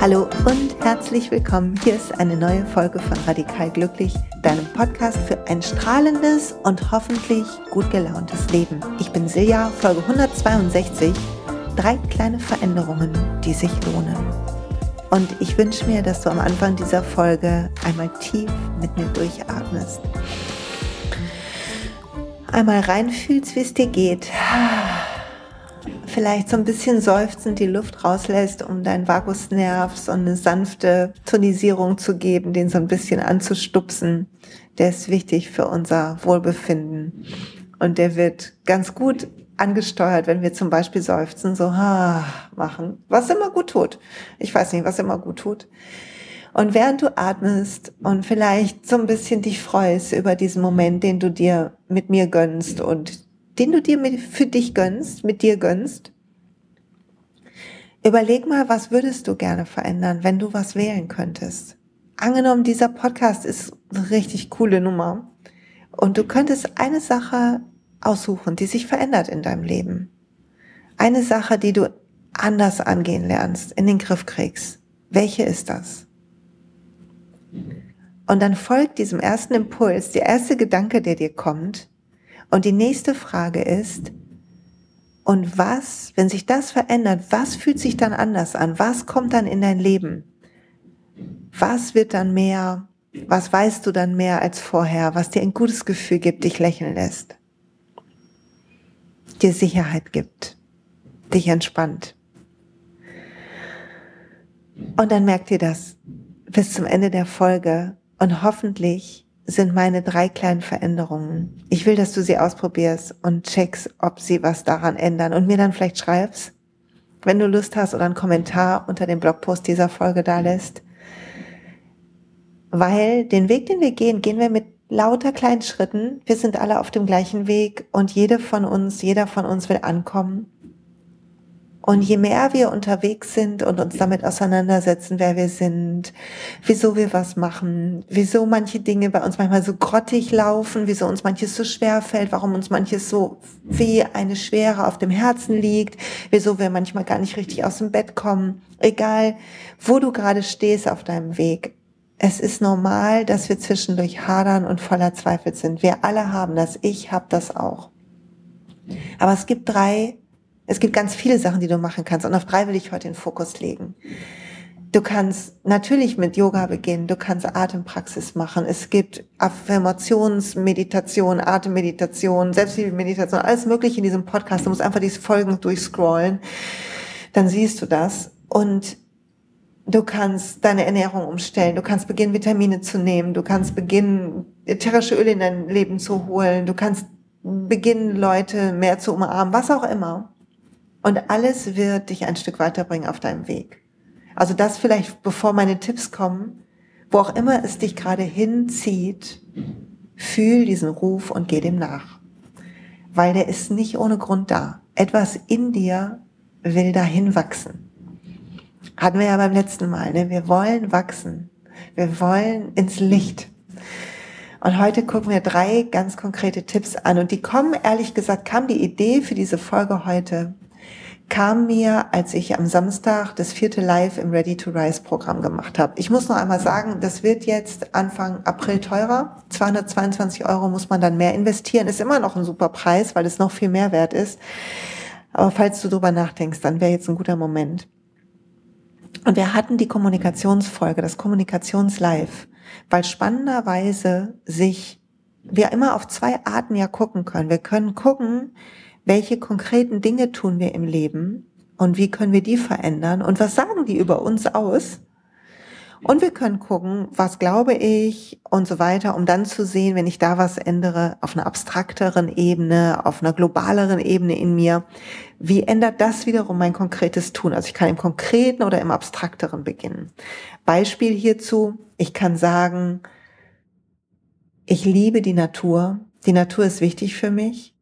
Hallo und herzlich willkommen. Hier ist eine neue Folge von Radikal Glücklich, deinem Podcast für ein strahlendes und hoffentlich gut gelauntes Leben. Ich bin Silja, Folge 162. Drei kleine Veränderungen, die sich lohnen. Und ich wünsche mir, dass du am Anfang dieser Folge einmal tief mit mir durchatmest. Einmal reinfühlst, wie es dir geht vielleicht so ein bisschen seufzend die Luft rauslässt, um deinen Vagusnerv so eine sanfte Tonisierung zu geben, den so ein bisschen anzustupsen. Der ist wichtig für unser Wohlbefinden. Und der wird ganz gut angesteuert, wenn wir zum Beispiel seufzen, so ha machen, was immer gut tut. Ich weiß nicht, was immer gut tut. Und während du atmest und vielleicht so ein bisschen dich freust über diesen Moment, den du dir mit mir gönnst und den du dir mit, für dich gönnst, mit dir gönnst, überleg mal, was würdest du gerne verändern, wenn du was wählen könntest. Angenommen, dieser Podcast ist eine richtig coole Nummer und du könntest eine Sache aussuchen, die sich verändert in deinem Leben. Eine Sache, die du anders angehen lernst, in den Griff kriegst. Welche ist das? Und dann folgt diesem ersten Impuls, der erste Gedanke, der dir kommt, und die nächste Frage ist, und was, wenn sich das verändert, was fühlt sich dann anders an? Was kommt dann in dein Leben? Was wird dann mehr? Was weißt du dann mehr als vorher, was dir ein gutes Gefühl gibt, dich lächeln lässt? Dir Sicherheit gibt, dich entspannt. Und dann merkt ihr das bis zum Ende der Folge und hoffentlich sind meine drei kleinen Veränderungen. Ich will, dass du sie ausprobierst und checkst, ob sie was daran ändern und mir dann vielleicht schreibst, wenn du Lust hast oder einen Kommentar unter dem Blogpost dieser Folge da lässt. Weil den Weg, den wir gehen, gehen wir mit lauter kleinen Schritten. Wir sind alle auf dem gleichen Weg und jede von uns, jeder von uns will ankommen. Und je mehr wir unterwegs sind und uns damit auseinandersetzen, wer wir sind, wieso wir was machen, wieso manche Dinge bei uns manchmal so grottig laufen, wieso uns manches so schwer fällt, warum uns manches so wie eine Schwere auf dem Herzen liegt, wieso wir manchmal gar nicht richtig aus dem Bett kommen, egal wo du gerade stehst auf deinem Weg. Es ist normal, dass wir zwischendurch hadern und voller Zweifel sind. Wir alle haben das. Ich habe das auch. Aber es gibt drei es gibt ganz viele Sachen, die du machen kannst und auf drei will ich heute den Fokus legen. Du kannst natürlich mit Yoga beginnen, du kannst Atempraxis machen. Es gibt Affirmationsmeditation, Atemmeditation, Selbsthilfemeditation, alles mögliche in diesem Podcast. Du musst einfach diese Folgen durchscrollen, dann siehst du das. Und du kannst deine Ernährung umstellen, du kannst beginnen, Vitamine zu nehmen, du kannst beginnen, ätherische Öle in dein Leben zu holen, du kannst beginnen, Leute mehr zu umarmen, was auch immer. Und alles wird dich ein Stück weiterbringen auf deinem Weg. Also das vielleicht, bevor meine Tipps kommen, wo auch immer es dich gerade hinzieht, fühl diesen Ruf und geh dem nach. Weil der ist nicht ohne Grund da. Etwas in dir will dahin wachsen. Hatten wir ja beim letzten Mal. Ne? Wir wollen wachsen. Wir wollen ins Licht. Und heute gucken wir drei ganz konkrete Tipps an. Und die kommen, ehrlich gesagt, kam die Idee für diese Folge heute kam mir, als ich am Samstag das vierte Live im Ready to Rise Programm gemacht habe. Ich muss noch einmal sagen, das wird jetzt Anfang April teurer. 222 Euro muss man dann mehr investieren. Ist immer noch ein super Preis, weil es noch viel mehr wert ist. Aber falls du drüber nachdenkst, dann wäre jetzt ein guter Moment. Und wir hatten die Kommunikationsfolge, das Kommunikationslive, weil spannenderweise sich wir immer auf zwei Arten ja gucken können. Wir können gucken, welche konkreten Dinge tun wir im Leben und wie können wir die verändern und was sagen die über uns aus. Und wir können gucken, was glaube ich und so weiter, um dann zu sehen, wenn ich da was ändere, auf einer abstrakteren Ebene, auf einer globaleren Ebene in mir, wie ändert das wiederum mein konkretes Tun? Also ich kann im konkreten oder im abstrakteren beginnen. Beispiel hierzu, ich kann sagen, ich liebe die Natur, die Natur ist wichtig für mich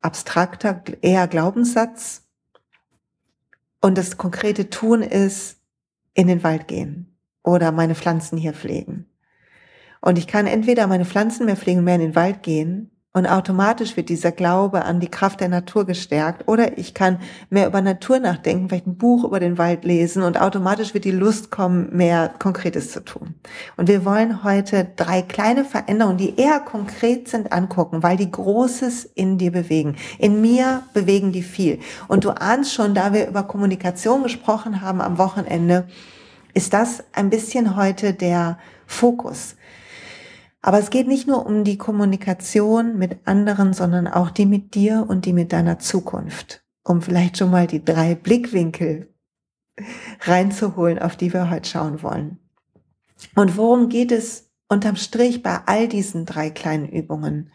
abstrakter, eher Glaubenssatz. Und das konkrete Tun ist in den Wald gehen oder meine Pflanzen hier pflegen. Und ich kann entweder meine Pflanzen mehr pflegen, mehr in den Wald gehen und automatisch wird dieser Glaube an die Kraft der Natur gestärkt. Oder ich kann mehr über Natur nachdenken, vielleicht ein Buch über den Wald lesen und automatisch wird die Lust kommen, mehr Konkretes zu tun. Und wir wollen heute drei kleine Veränderungen, die eher konkret sind, angucken, weil die Großes in dir bewegen. In mir bewegen die viel. Und du ahnst schon, da wir über Kommunikation gesprochen haben am Wochenende, ist das ein bisschen heute der Fokus. Aber es geht nicht nur um die Kommunikation mit anderen, sondern auch die mit dir und die mit deiner Zukunft. Um vielleicht schon mal die drei Blickwinkel reinzuholen, auf die wir heute schauen wollen. Und worum geht es unterm Strich bei all diesen drei kleinen Übungen?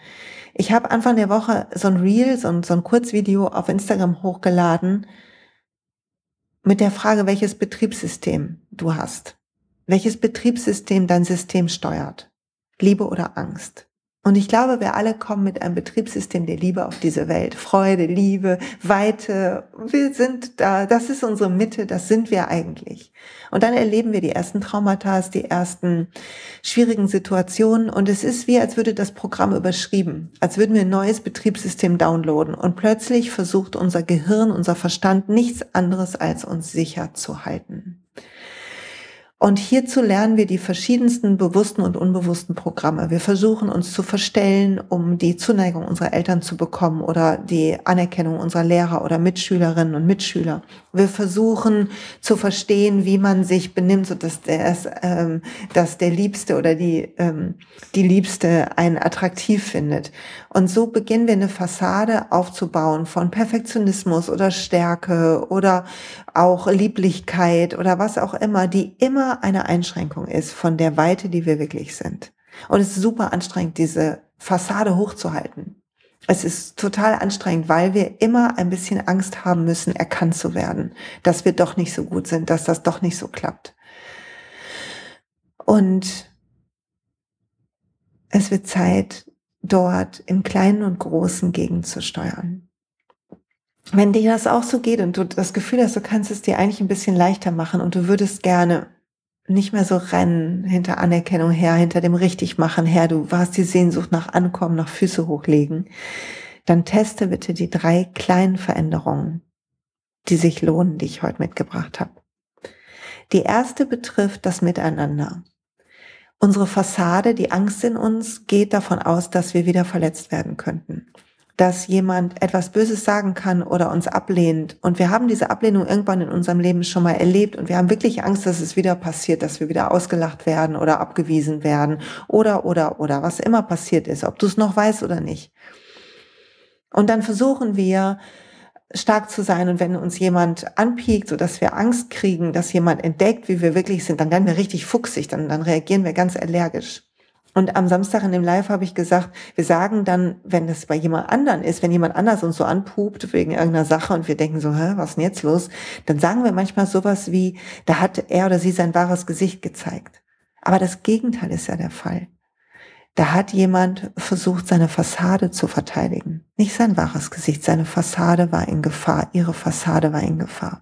Ich habe Anfang der Woche so ein Reel, so ein, so ein Kurzvideo auf Instagram hochgeladen mit der Frage, welches Betriebssystem du hast. Welches Betriebssystem dein System steuert. Liebe oder Angst. Und ich glaube, wir alle kommen mit einem Betriebssystem der Liebe auf diese Welt. Freude, Liebe, Weite. Wir sind da. Das ist unsere Mitte. Das sind wir eigentlich. Und dann erleben wir die ersten Traumata, die ersten schwierigen Situationen. Und es ist wie, als würde das Programm überschrieben. Als würden wir ein neues Betriebssystem downloaden. Und plötzlich versucht unser Gehirn, unser Verstand nichts anderes als uns sicher zu halten. Und hierzu lernen wir die verschiedensten bewussten und unbewussten Programme. Wir versuchen uns zu verstellen, um die Zuneigung unserer Eltern zu bekommen oder die Anerkennung unserer Lehrer oder Mitschülerinnen und Mitschüler. Wir versuchen zu verstehen, wie man sich benimmt, so dass der, ähm, dass der Liebste oder die, ähm, die Liebste einen attraktiv findet. Und so beginnen wir eine Fassade aufzubauen von Perfektionismus oder Stärke oder auch Lieblichkeit oder was auch immer, die immer eine Einschränkung ist von der Weite, die wir wirklich sind. Und es ist super anstrengend, diese Fassade hochzuhalten. Es ist total anstrengend, weil wir immer ein bisschen Angst haben müssen, erkannt zu werden, dass wir doch nicht so gut sind, dass das doch nicht so klappt. Und es wird Zeit, dort im Kleinen und Großen gegenzusteuern. Wenn dir das auch so geht und du das Gefühl hast, du kannst es dir eigentlich ein bisschen leichter machen und du würdest gerne nicht mehr so rennen hinter Anerkennung her, hinter dem Richtigmachen her, du warst die Sehnsucht nach Ankommen, nach Füße hochlegen, dann teste bitte die drei kleinen Veränderungen, die sich lohnen, die ich heute mitgebracht habe. Die erste betrifft das Miteinander. Unsere Fassade, die Angst in uns, geht davon aus, dass wir wieder verletzt werden könnten. Dass jemand etwas Böses sagen kann oder uns ablehnt. Und wir haben diese Ablehnung irgendwann in unserem Leben schon mal erlebt und wir haben wirklich Angst, dass es wieder passiert, dass wir wieder ausgelacht werden oder abgewiesen werden oder, oder, oder, was immer passiert ist, ob du es noch weißt oder nicht. Und dann versuchen wir, stark zu sein und wenn uns jemand anpiekt, so dass wir Angst kriegen, dass jemand entdeckt, wie wir wirklich sind, dann werden wir richtig fuchsig, dann, dann reagieren wir ganz allergisch. Und am Samstag in dem Live habe ich gesagt, wir sagen dann, wenn das bei jemand anderen ist, wenn jemand anders uns so anpupt wegen irgendeiner Sache und wir denken so, hä, was ist denn jetzt los? Dann sagen wir manchmal sowas wie, da hat er oder sie sein wahres Gesicht gezeigt. Aber das Gegenteil ist ja der Fall. Da hat jemand versucht, seine Fassade zu verteidigen. Nicht sein wahres Gesicht, seine Fassade war in Gefahr, ihre Fassade war in Gefahr.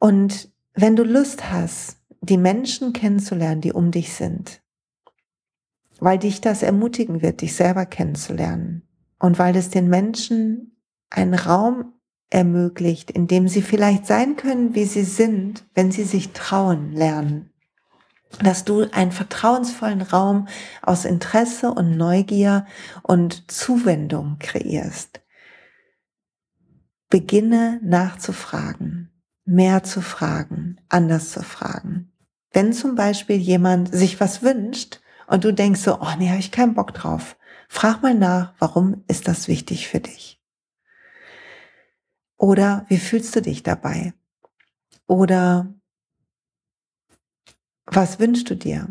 Und wenn du Lust hast, die Menschen kennenzulernen, die um dich sind, weil dich das ermutigen wird, dich selber kennenzulernen und weil es den Menschen einen Raum ermöglicht, in dem sie vielleicht sein können, wie sie sind, wenn sie sich trauen lernen dass du einen vertrauensvollen Raum aus Interesse und Neugier und Zuwendung kreierst. Beginne nachzufragen, mehr zu fragen, anders zu fragen. Wenn zum Beispiel jemand sich was wünscht und du denkst so, oh nee, habe ich keinen Bock drauf, frag mal nach, warum ist das wichtig für dich? Oder wie fühlst du dich dabei? Oder was wünschst du dir?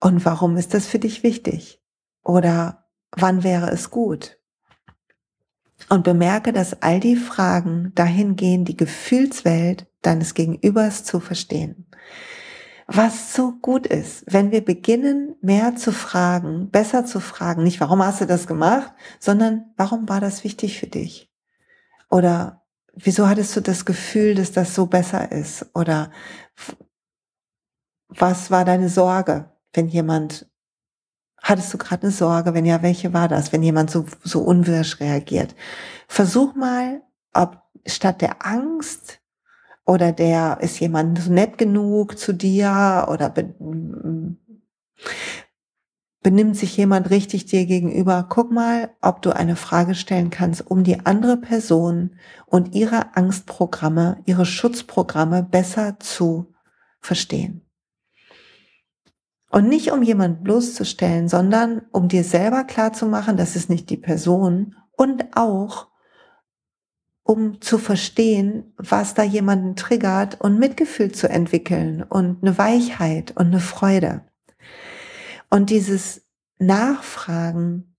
Und warum ist das für dich wichtig? Oder wann wäre es gut? Und bemerke, dass all die Fragen dahin gehen, die Gefühlswelt deines Gegenübers zu verstehen. Was so gut ist, wenn wir beginnen, mehr zu fragen, besser zu fragen, nicht warum hast du das gemacht, sondern warum war das wichtig für dich? Oder wieso hattest du das Gefühl, dass das so besser ist? Oder was war deine Sorge, wenn jemand, hattest du gerade eine Sorge? Wenn ja, welche war das, wenn jemand so, so unwirsch reagiert? Versuch mal, ob statt der Angst oder der ist jemand nett genug zu dir oder benimmt sich jemand richtig dir gegenüber, guck mal, ob du eine Frage stellen kannst, um die andere Person und ihre Angstprogramme, ihre Schutzprogramme besser zu verstehen. Und nicht um jemand bloßzustellen, sondern um dir selber klarzumachen, das ist nicht die Person und auch um zu verstehen, was da jemanden triggert und Mitgefühl zu entwickeln und eine Weichheit und eine Freude. Und dieses Nachfragen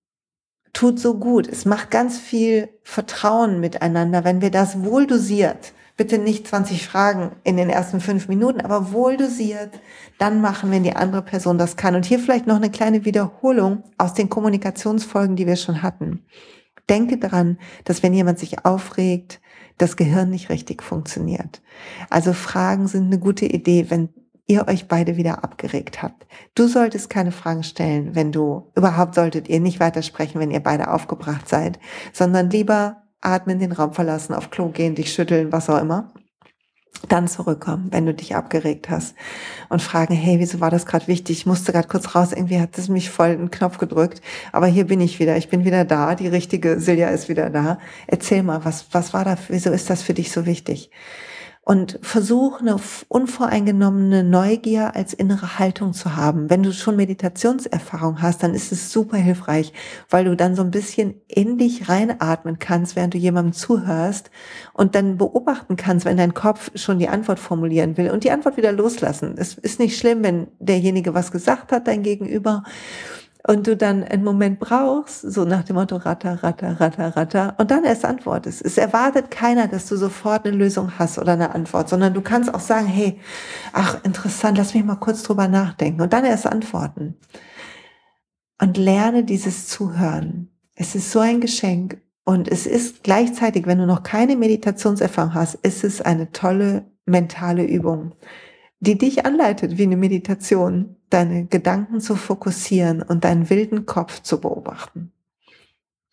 tut so gut. Es macht ganz viel Vertrauen miteinander, wenn wir das wohl dosiert, bitte nicht 20 Fragen in den ersten fünf Minuten, aber wohl dosiert, dann machen, wenn die andere Person das kann. Und hier vielleicht noch eine kleine Wiederholung aus den Kommunikationsfolgen, die wir schon hatten. Denke daran, dass wenn jemand sich aufregt, das Gehirn nicht richtig funktioniert. Also Fragen sind eine gute Idee, wenn ihr euch beide wieder abgeregt habt. Du solltest keine Fragen stellen, wenn du, überhaupt solltet ihr nicht weitersprechen, wenn ihr beide aufgebracht seid, sondern lieber atmen, den Raum verlassen, auf Klo gehen, dich schütteln, was auch immer. Dann zurückkommen, wenn du dich abgeregt hast und fragen, hey, wieso war das gerade wichtig? Ich musste gerade kurz raus, irgendwie hat es mich voll den Knopf gedrückt, aber hier bin ich wieder, ich bin wieder da, die richtige Silja ist wieder da. Erzähl mal, was, was war da, wieso ist das für dich so wichtig? Und versuch eine unvoreingenommene Neugier als innere Haltung zu haben. Wenn du schon Meditationserfahrung hast, dann ist es super hilfreich, weil du dann so ein bisschen in dich reinatmen kannst, während du jemandem zuhörst und dann beobachten kannst, wenn dein Kopf schon die Antwort formulieren will und die Antwort wieder loslassen. Es ist nicht schlimm, wenn derjenige was gesagt hat, dein Gegenüber und du dann einen Moment brauchst, so nach dem Motto ratter, ratter, ratter, ratter, und dann erst antwortest. Es erwartet keiner, dass du sofort eine Lösung hast oder eine Antwort, sondern du kannst auch sagen, hey, ach, interessant, lass mich mal kurz drüber nachdenken und dann erst antworten. Und lerne dieses Zuhören. Es ist so ein Geschenk und es ist gleichzeitig, wenn du noch keine Meditationserfahrung hast, ist es eine tolle mentale Übung die dich anleitet wie eine Meditation, deine Gedanken zu fokussieren und deinen wilden Kopf zu beobachten.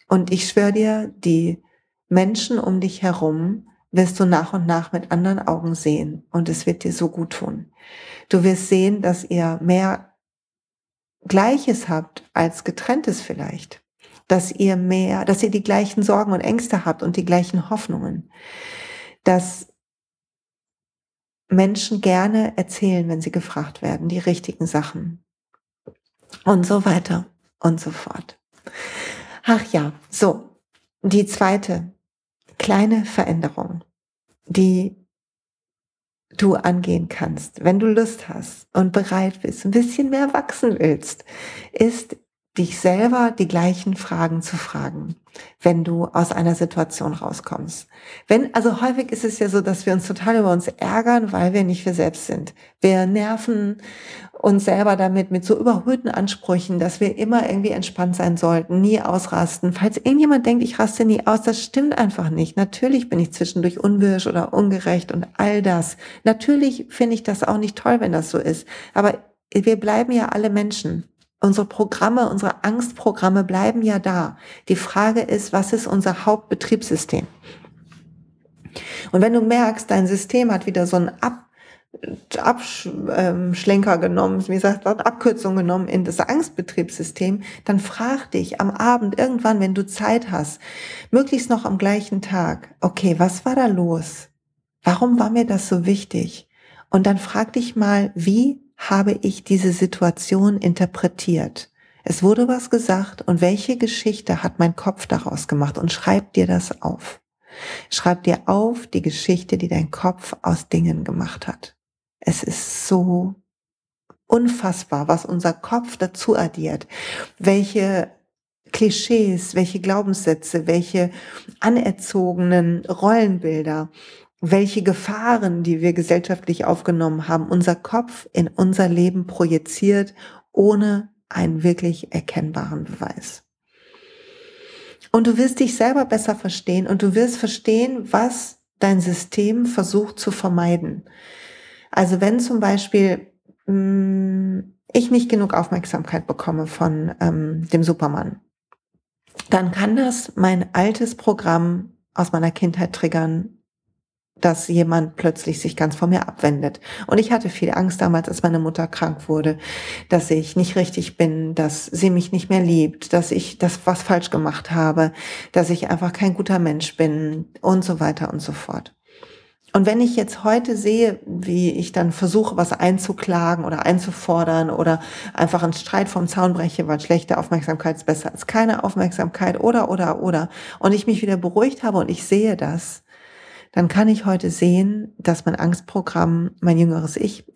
Und ich schwöre dir, die Menschen um dich herum wirst du nach und nach mit anderen Augen sehen und es wird dir so gut tun. Du wirst sehen, dass ihr mehr Gleiches habt als getrenntes vielleicht, dass ihr mehr, dass ihr die gleichen Sorgen und Ängste habt und die gleichen Hoffnungen, dass Menschen gerne erzählen, wenn sie gefragt werden, die richtigen Sachen. Und so weiter und so fort. Ach ja, so, die zweite kleine Veränderung, die du angehen kannst, wenn du Lust hast und bereit bist, ein bisschen mehr wachsen willst, ist dich selber die gleichen Fragen zu fragen, wenn du aus einer Situation rauskommst. Wenn, also häufig ist es ja so, dass wir uns total über uns ärgern, weil wir nicht wir selbst sind. Wir nerven uns selber damit mit so überhöhten Ansprüchen, dass wir immer irgendwie entspannt sein sollten, nie ausrasten. Falls irgendjemand denkt, ich raste nie aus, das stimmt einfach nicht. Natürlich bin ich zwischendurch unwirsch oder ungerecht und all das. Natürlich finde ich das auch nicht toll, wenn das so ist. Aber wir bleiben ja alle Menschen. Unsere Programme, unsere Angstprogramme bleiben ja da. Die Frage ist, was ist unser Hauptbetriebssystem? Und wenn du merkst, dein System hat wieder so einen Ab Abschlenker genommen, wie gesagt, Abkürzung genommen in das Angstbetriebssystem, dann frag dich am Abend irgendwann, wenn du Zeit hast, möglichst noch am gleichen Tag, okay, was war da los? Warum war mir das so wichtig? Und dann frag dich mal, wie habe ich diese Situation interpretiert? Es wurde was gesagt und welche Geschichte hat mein Kopf daraus gemacht? Und schreib dir das auf. Schreib dir auf die Geschichte, die dein Kopf aus Dingen gemacht hat. Es ist so unfassbar, was unser Kopf dazu addiert, welche Klischees, welche Glaubenssätze, welche anerzogenen Rollenbilder, welche Gefahren, die wir gesellschaftlich aufgenommen haben, unser Kopf in unser Leben projiziert, ohne einen wirklich erkennbaren Beweis. Und du wirst dich selber besser verstehen und du wirst verstehen, was dein System versucht zu vermeiden. Also wenn zum Beispiel mh, mm, ich nicht genug Aufmerksamkeit bekomme von ähm, dem Supermann, dann kann das mein altes Programm aus meiner Kindheit triggern, dass jemand plötzlich sich ganz von mir abwendet. Und ich hatte viel Angst damals, als meine Mutter krank wurde, dass ich nicht richtig bin, dass sie mich nicht mehr liebt, dass ich das was falsch gemacht habe, dass ich einfach kein guter Mensch bin und so weiter und so fort. Und wenn ich jetzt heute sehe, wie ich dann versuche, was einzuklagen oder einzufordern oder einfach einen Streit vom Zaun breche, weil schlechte Aufmerksamkeit ist besser als keine Aufmerksamkeit oder, oder, oder, und ich mich wieder beruhigt habe und ich sehe das, dann kann ich heute sehen, dass mein Angstprogramm mein jüngeres Ich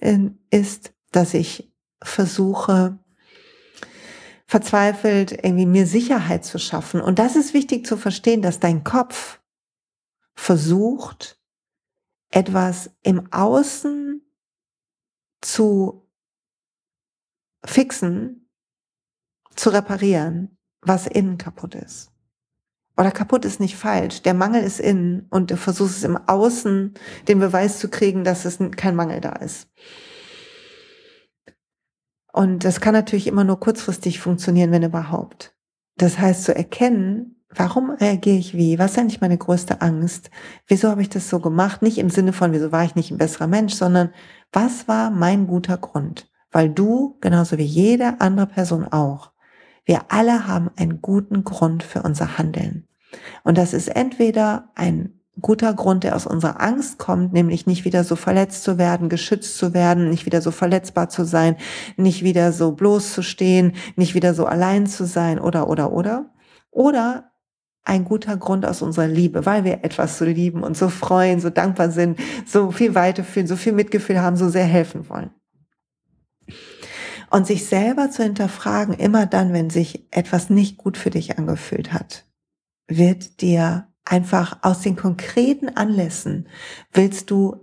ist, dass ich versuche, verzweifelt irgendwie mir Sicherheit zu schaffen. Und das ist wichtig zu verstehen, dass dein Kopf versucht, etwas im Außen zu fixen, zu reparieren, was innen kaputt ist. Oder kaputt ist nicht falsch. Der Mangel ist innen und du versuchst es im Außen den Beweis zu kriegen, dass es kein Mangel da ist. Und das kann natürlich immer nur kurzfristig funktionieren, wenn überhaupt. Das heißt, zu erkennen, warum reagiere ich wie? Was ist eigentlich meine größte Angst? Wieso habe ich das so gemacht? Nicht im Sinne von, wieso war ich nicht ein besserer Mensch, sondern was war mein guter Grund? Weil du, genauso wie jede andere Person auch, wir alle haben einen guten Grund für unser Handeln. Und das ist entweder ein guter Grund, der aus unserer Angst kommt, nämlich nicht wieder so verletzt zu werden, geschützt zu werden, nicht wieder so verletzbar zu sein, nicht wieder so bloß zu stehen, nicht wieder so allein zu sein oder, oder, oder. Oder ein guter Grund aus unserer Liebe, weil wir etwas so lieben und so freuen, so dankbar sind, so viel Weite fühlen, so viel Mitgefühl haben, so sehr helfen wollen. Und sich selber zu hinterfragen, immer dann, wenn sich etwas nicht gut für dich angefühlt hat, wird dir einfach aus den konkreten Anlässen, willst du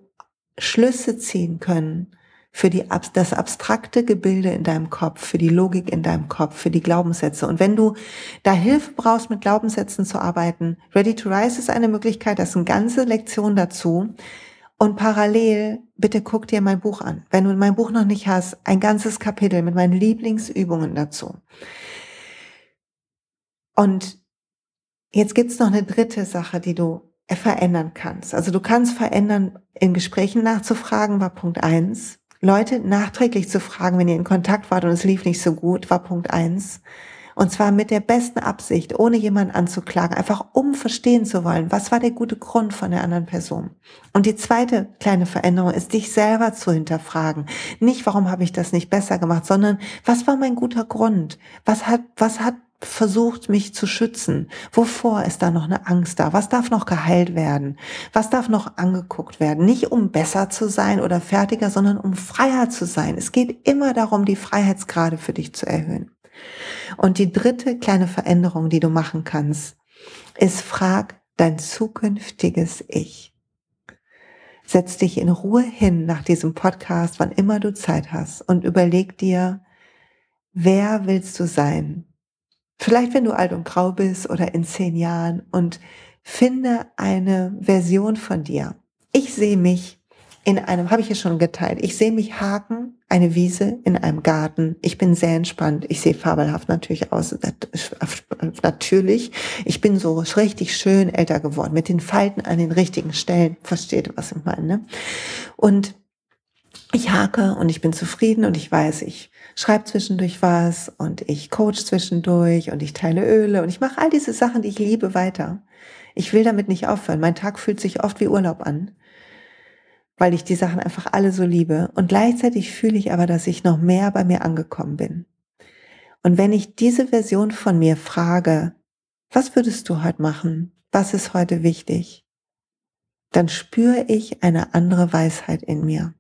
Schlüsse ziehen können für die, das abstrakte Gebilde in deinem Kopf, für die Logik in deinem Kopf, für die Glaubenssätze. Und wenn du da Hilfe brauchst, mit Glaubenssätzen zu arbeiten, Ready to Rise ist eine Möglichkeit, das sind ganze Lektionen dazu. Und parallel, bitte guck dir mein Buch an. Wenn du mein Buch noch nicht hast, ein ganzes Kapitel mit meinen Lieblingsübungen dazu. Und jetzt gibt's noch eine dritte Sache, die du verändern kannst. Also du kannst verändern, in Gesprächen nachzufragen, war Punkt eins. Leute nachträglich zu fragen, wenn ihr in Kontakt wart und es lief nicht so gut, war Punkt eins. Und zwar mit der besten Absicht, ohne jemanden anzuklagen, einfach um verstehen zu wollen, was war der gute Grund von der anderen Person. Und die zweite kleine Veränderung ist, dich selber zu hinterfragen. Nicht, warum habe ich das nicht besser gemacht, sondern was war mein guter Grund? Was hat, was hat versucht, mich zu schützen? Wovor ist da noch eine Angst da? Was darf noch geheilt werden? Was darf noch angeguckt werden? Nicht um besser zu sein oder fertiger, sondern um freier zu sein. Es geht immer darum, die Freiheitsgrade für dich zu erhöhen. Und die dritte kleine Veränderung, die du machen kannst, ist frag dein zukünftiges Ich. Setz dich in Ruhe hin nach diesem Podcast, wann immer du Zeit hast und überleg dir, wer willst du sein? Vielleicht, wenn du alt und grau bist oder in zehn Jahren und finde eine Version von dir. Ich sehe mich in einem, habe ich ja schon geteilt, ich sehe mich haken, eine Wiese in einem Garten. Ich bin sehr entspannt. Ich sehe fabelhaft natürlich aus. Natürlich. Ich bin so richtig schön älter geworden, mit den Falten an den richtigen Stellen. Versteht, was ich meine. Ne? Und ich hake und ich bin zufrieden und ich weiß, ich schreibe zwischendurch was und ich coach zwischendurch und ich teile Öle und ich mache all diese Sachen, die ich liebe, weiter. Ich will damit nicht aufhören. Mein Tag fühlt sich oft wie Urlaub an weil ich die Sachen einfach alle so liebe. Und gleichzeitig fühle ich aber, dass ich noch mehr bei mir angekommen bin. Und wenn ich diese Version von mir frage, was würdest du heute machen? Was ist heute wichtig? Dann spüre ich eine andere Weisheit in mir.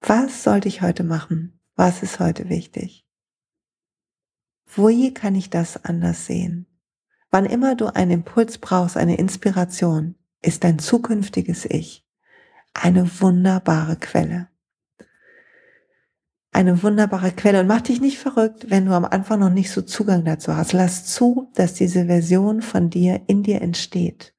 Was sollte ich heute machen? Was ist heute wichtig? Wie kann ich das anders sehen? Wann immer du einen Impuls brauchst, eine Inspiration, ist dein zukünftiges Ich eine wunderbare Quelle. Eine wunderbare Quelle und mach dich nicht verrückt, wenn du am Anfang noch nicht so Zugang dazu hast. Lass zu, dass diese Version von dir in dir entsteht.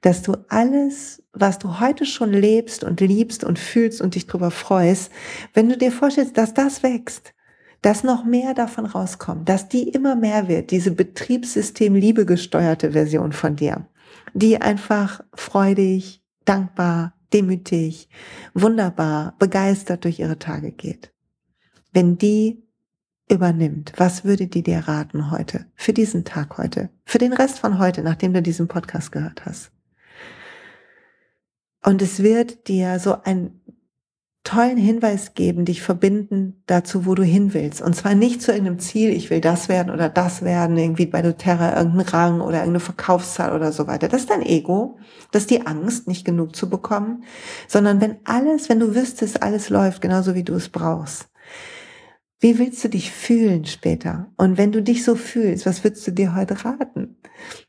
dass du alles, was du heute schon lebst und liebst und fühlst und dich darüber freust, wenn du dir vorstellst, dass das wächst, dass noch mehr davon rauskommt, dass die immer mehr wird, diese Betriebssystem Liebe gesteuerte Version von dir, die einfach freudig, dankbar, demütig, wunderbar, begeistert durch ihre Tage geht. Wenn die übernimmt, was würde die dir raten heute, für diesen Tag heute, für den Rest von heute, nachdem du diesen Podcast gehört hast? Und es wird dir so einen tollen Hinweis geben, dich verbinden dazu, wo du hin willst. Und zwar nicht zu irgendeinem Ziel, ich will das werden oder das werden, irgendwie bei doTERRA irgendein Rang oder irgendeine Verkaufszahl oder so weiter. Das ist dein Ego, das ist die Angst, nicht genug zu bekommen, sondern wenn alles, wenn du wüsstest, alles läuft genauso wie du es brauchst, wie willst du dich fühlen später? Und wenn du dich so fühlst, was würdest du dir heute raten,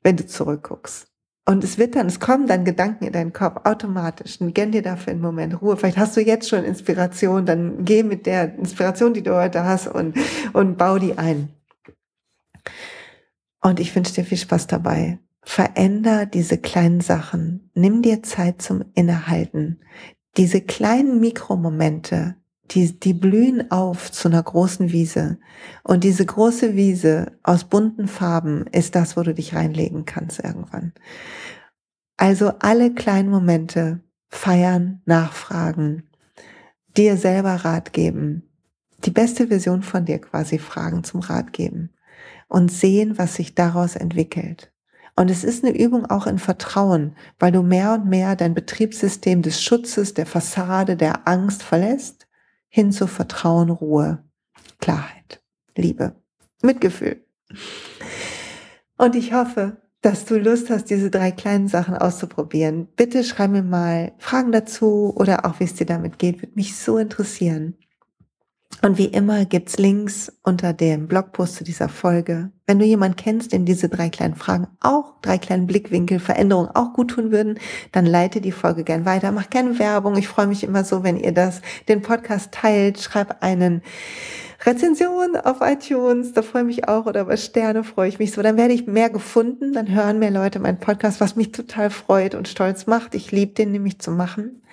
wenn du zurückguckst? Und es wird dann, es kommen dann Gedanken in deinen Kopf automatisch. Und gönn dir dafür einen Moment Ruhe. Vielleicht hast du jetzt schon Inspiration, dann geh mit der Inspiration, die du heute hast und, und bau die ein. Und ich wünsche dir viel Spaß dabei. Veränder diese kleinen Sachen. Nimm dir Zeit zum Innehalten. Diese kleinen Mikromomente, die, die blühen auf zu einer großen Wiese. Und diese große Wiese aus bunten Farben ist das, wo du dich reinlegen kannst irgendwann. Also alle kleinen Momente feiern, nachfragen, dir selber Rat geben, die beste Version von dir quasi fragen, zum Rat geben und sehen, was sich daraus entwickelt. Und es ist eine Übung auch in Vertrauen, weil du mehr und mehr dein Betriebssystem des Schutzes, der Fassade, der Angst verlässt hin zu Vertrauen, Ruhe, Klarheit, Liebe, Mitgefühl. Und ich hoffe, dass du Lust hast, diese drei kleinen Sachen auszuprobieren. Bitte schreib mir mal Fragen dazu oder auch wie es dir damit geht, würde mich so interessieren. Und wie immer gibt's Links unter dem Blogpost zu dieser Folge. Wenn du jemanden kennst, dem diese drei kleinen Fragen auch, drei kleinen Blickwinkel, Veränderungen auch gut tun würden, dann leite die Folge gern weiter. Mach gerne Werbung. Ich freue mich immer so, wenn ihr das, den Podcast teilt. Schreib einen Rezension auf iTunes, da freue ich mich auch, oder bei Sterne freue ich mich so. Dann werde ich mehr gefunden, dann hören mehr Leute meinen Podcast, was mich total freut und stolz macht. Ich liebe den nämlich zu machen.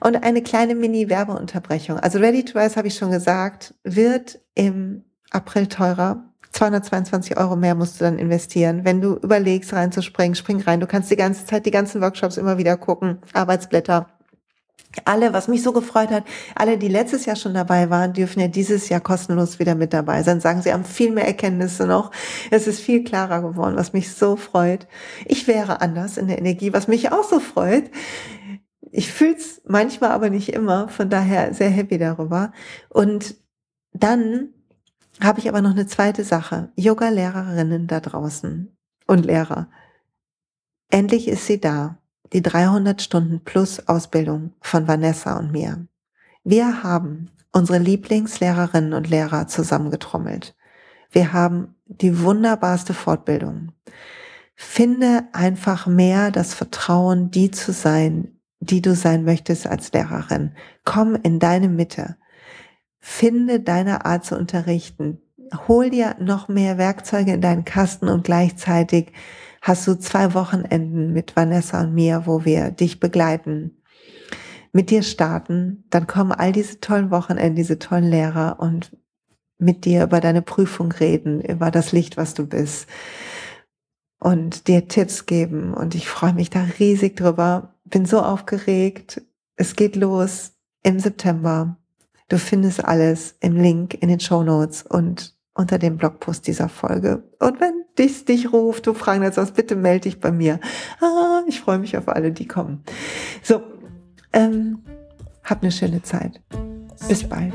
Und eine kleine Mini-Werbeunterbrechung. Also Ready to Rise, habe ich schon gesagt, wird im April teurer. 222 Euro mehr musst du dann investieren. Wenn du überlegst, reinzuspringen, spring rein. Du kannst die ganze Zeit die ganzen Workshops immer wieder gucken, Arbeitsblätter alle, was mich so gefreut hat, alle, die letztes Jahr schon dabei waren, dürfen ja dieses Jahr kostenlos wieder mit dabei sein. Sagen, sie haben viel mehr Erkenntnisse noch. Es ist viel klarer geworden, was mich so freut. Ich wäre anders in der Energie, was mich auch so freut. Ich fühl's manchmal, aber nicht immer. Von daher sehr happy darüber. Und dann habe ich aber noch eine zweite Sache. Yoga-Lehrerinnen da draußen und Lehrer. Endlich ist sie da die 300 Stunden plus Ausbildung von Vanessa und mir. Wir haben unsere Lieblingslehrerinnen und Lehrer zusammengetrommelt. Wir haben die wunderbarste Fortbildung. Finde einfach mehr das Vertrauen, die zu sein, die du sein möchtest als Lehrerin. Komm in deine Mitte. Finde deine Art zu unterrichten. Hol dir noch mehr Werkzeuge in deinen Kasten und gleichzeitig hast du zwei Wochenenden mit Vanessa und mir, wo wir dich begleiten, mit dir starten. Dann kommen all diese tollen Wochenenden, diese tollen Lehrer und mit dir über deine Prüfung reden, über das Licht, was du bist und dir Tipps geben. Und ich freue mich da riesig drüber. Bin so aufgeregt. Es geht los im September. Du findest alles im Link in den Show Notes und unter dem Blogpost dieser Folge. Und wenn dich, dich ruft, du fragen jetzt was, bitte melde dich bei mir. Ah, ich freue mich auf alle, die kommen. So, ähm, hab eine schöne Zeit. Bis bald.